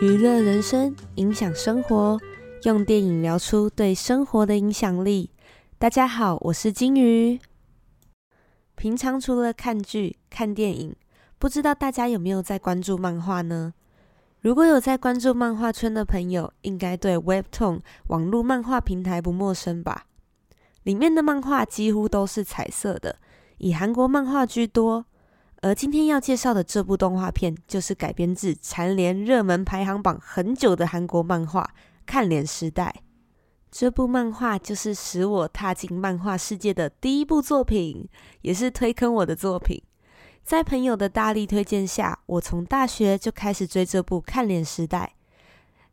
娱乐人生，影响生活，用电影聊出对生活的影响力。大家好，我是金鱼。平常除了看剧、看电影，不知道大家有没有在关注漫画呢？如果有在关注漫画圈的朋友，应该对 Webtoon 网络漫画平台不陌生吧？里面的漫画几乎都是彩色的，以韩国漫画居多。而今天要介绍的这部动画片，就是改编自蝉联热门排行榜很久的韩国漫画《看脸时代》。这部漫画就是使我踏进漫画世界的第一部作品，也是推坑我的作品。在朋友的大力推荐下，我从大学就开始追这部《看脸时代》。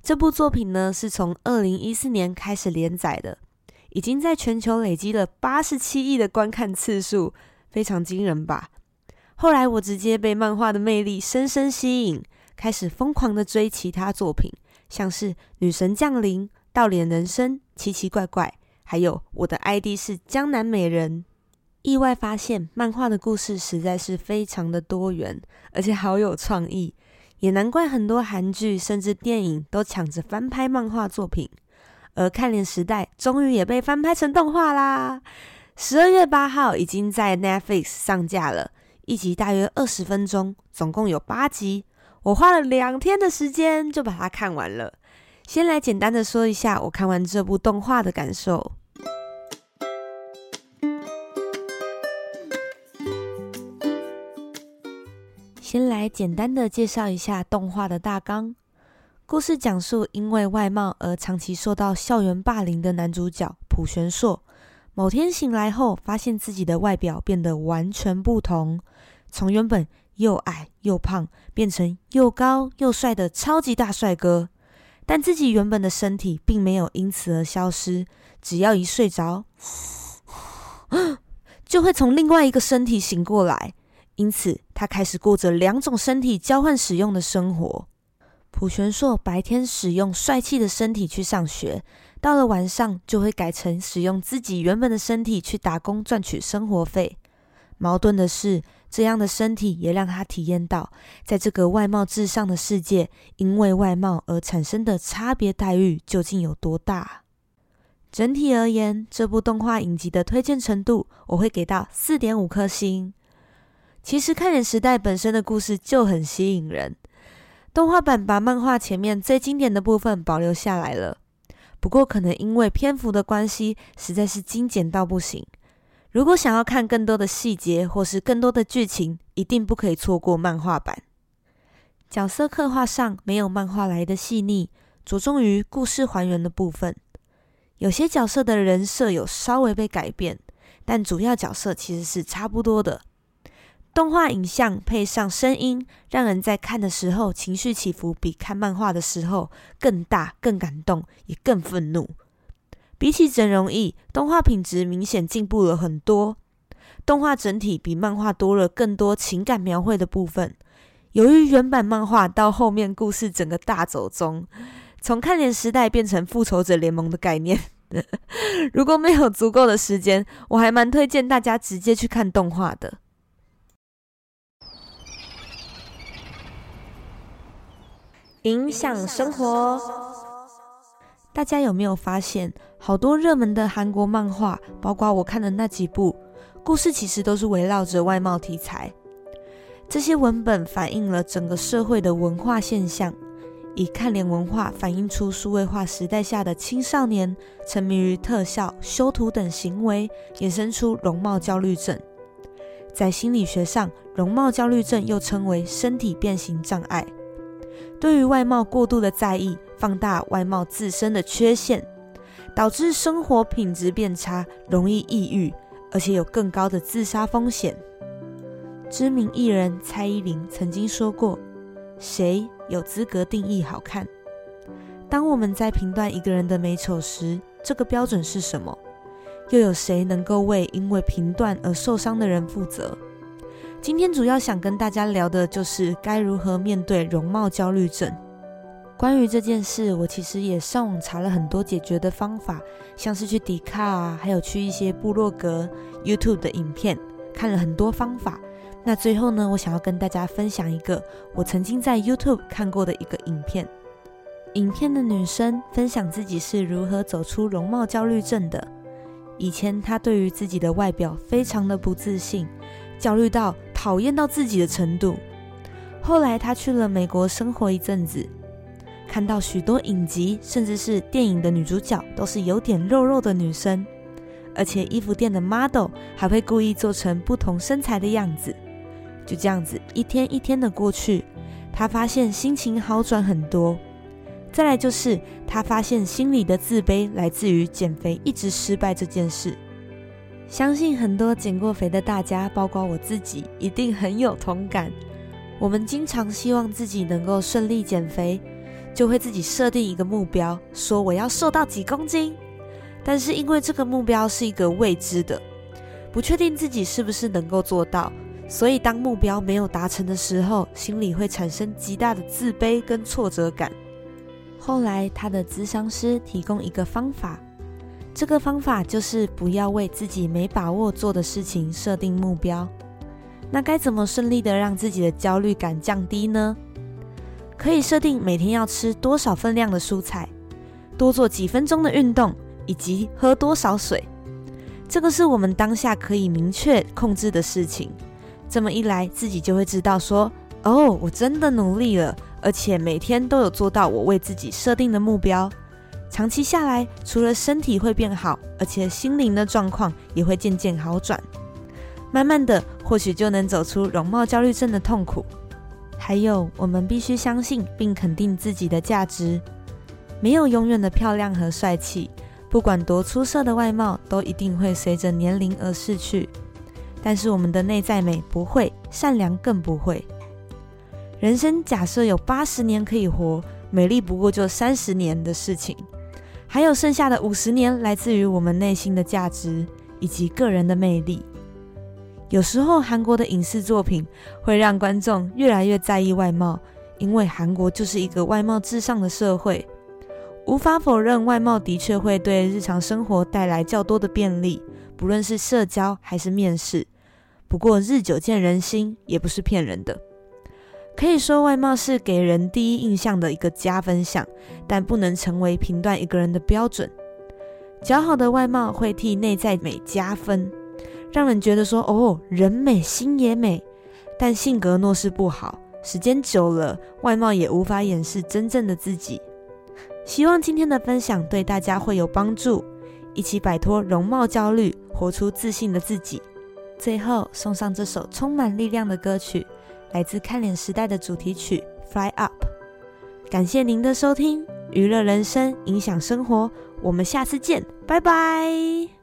这部作品呢，是从二零一四年开始连载的，已经在全球累积了八十七亿的观看次数，非常惊人吧？后来我直接被漫画的魅力深深吸引，开始疯狂的追其他作品，像是《女神降临》《倒脸人生》《奇奇怪怪》，还有我的 ID 是江南美人。意外发现，漫画的故事实在是非常的多元，而且好有创意，也难怪很多韩剧甚至电影都抢着翻拍漫画作品。而《看脸时代》终于也被翻拍成动画啦！十二月八号已经在 Netflix 上架了。一集大约二十分钟，总共有八集。我花了两天的时间就把它看完了。先来简单的说一下我看完这部动画的感受。先来简单的介绍一下动画的大纲。故事讲述因为外貌而长期受到校园霸凌的男主角朴玄硕。某天醒来后，发现自己的外表变得完全不同，从原本又矮又胖，变成又高又帅的超级大帅哥。但自己原本的身体并没有因此而消失，只要一睡着，就会从另外一个身体醒过来。因此，他开始过着两种身体交换使用的生活。朴玄硕白天使用帅气的身体去上学。到了晚上，就会改成使用自己原本的身体去打工赚取生活费。矛盾的是，这样的身体也让他体验到，在这个外貌至上的世界，因为外貌而产生的差别待遇究竟有多大？整体而言，这部动画影集的推荐程度，我会给到四点五颗星。其实，《看脸时代》本身的故事就很吸引人，动画版把漫画前面最经典的部分保留下来了。不过，可能因为篇幅的关系，实在是精简到不行。如果想要看更多的细节或是更多的剧情，一定不可以错过漫画版。角色刻画上没有漫画来的细腻，着重于故事还原的部分。有些角色的人设有稍微被改变，但主要角色其实是差不多的。动画影像配上声音，让人在看的时候情绪起伏比看漫画的时候更大、更感动，也更愤怒。比起整容易，动画品质明显进步了很多。动画整体比漫画多了更多情感描绘的部分。由于原版漫画到后面故事整个大走中，从看脸时代变成复仇者联盟的概念。如果没有足够的时间，我还蛮推荐大家直接去看动画的。影响生活，大家有没有发现，好多热门的韩国漫画，包括我看的那几部，故事其实都是围绕着外貌题材。这些文本反映了整个社会的文化现象，以看脸文化反映出数位化时代下的青少年沉迷于特效、修图等行为，衍生出容貌焦虑症。在心理学上，容貌焦虑症又称为身体变形障碍。对于外貌过度的在意，放大外貌自身的缺陷，导致生活品质变差，容易抑郁，而且有更高的自杀风险。知名艺人蔡依林曾经说过：“谁有资格定义好看？”当我们在评断一个人的美丑时，这个标准是什么？又有谁能够为因为评断而受伤的人负责？今天主要想跟大家聊的就是该如何面对容貌焦虑症。关于这件事，我其实也上网查了很多解决的方法，像是去迪卡啊，还有去一些部落格、YouTube 的影片，看了很多方法。那最后呢，我想要跟大家分享一个我曾经在 YouTube 看过的一个影片。影片的女生分享自己是如何走出容貌焦虑症的。以前她对于自己的外表非常的不自信，焦虑到讨厌到自己的程度。后来他去了美国生活一阵子，看到许多影集甚至是电影的女主角都是有点肉肉的女生，而且衣服店的 model 还会故意做成不同身材的样子。就这样子一天一天的过去，他发现心情好转很多。再来就是他发现心里的自卑来自于减肥一直失败这件事。相信很多减过肥的大家，包括我自己，一定很有同感。我们经常希望自己能够顺利减肥，就会自己设定一个目标，说我要瘦到几公斤。但是因为这个目标是一个未知的，不确定自己是不是能够做到，所以当目标没有达成的时候，心里会产生极大的自卑跟挫折感。后来，他的咨商师提供一个方法，这个方法就是不要为自己没把握做的事情设定目标。那该怎么顺利的让自己的焦虑感降低呢？可以设定每天要吃多少分量的蔬菜，多做几分钟的运动，以及喝多少水。这个是我们当下可以明确控制的事情。这么一来，自己就会知道说：“哦，我真的努力了。”而且每天都有做到我为自己设定的目标，长期下来，除了身体会变好，而且心灵的状况也会渐渐好转。慢慢的，或许就能走出容貌焦虑症的痛苦。还有，我们必须相信并肯定自己的价值。没有永远的漂亮和帅气，不管多出色的外貌，都一定会随着年龄而逝去。但是我们的内在美不会，善良更不会。人生假设有八十年可以活，美丽不过就三十年的事情，还有剩下的五十年来自于我们内心的价值以及个人的魅力。有时候韩国的影视作品会让观众越来越在意外貌，因为韩国就是一个外貌至上的社会。无法否认，外貌的确会对日常生活带来较多的便利，不论是社交还是面试。不过日久见人心，也不是骗人的。可以说，外貌是给人第一印象的一个加分项，但不能成为评断一个人的标准。较好的外貌会替内在美加分，让人觉得说：“哦，人美心也美。”但性格若是不好，时间久了，外貌也无法掩饰真正的自己。希望今天的分享对大家会有帮助，一起摆脱容貌焦虑，活出自信的自己。最后，送上这首充满力量的歌曲。来自看脸时代的主题曲《Fly Up》，感谢您的收听，娱乐人生，影响生活，我们下次见，拜拜。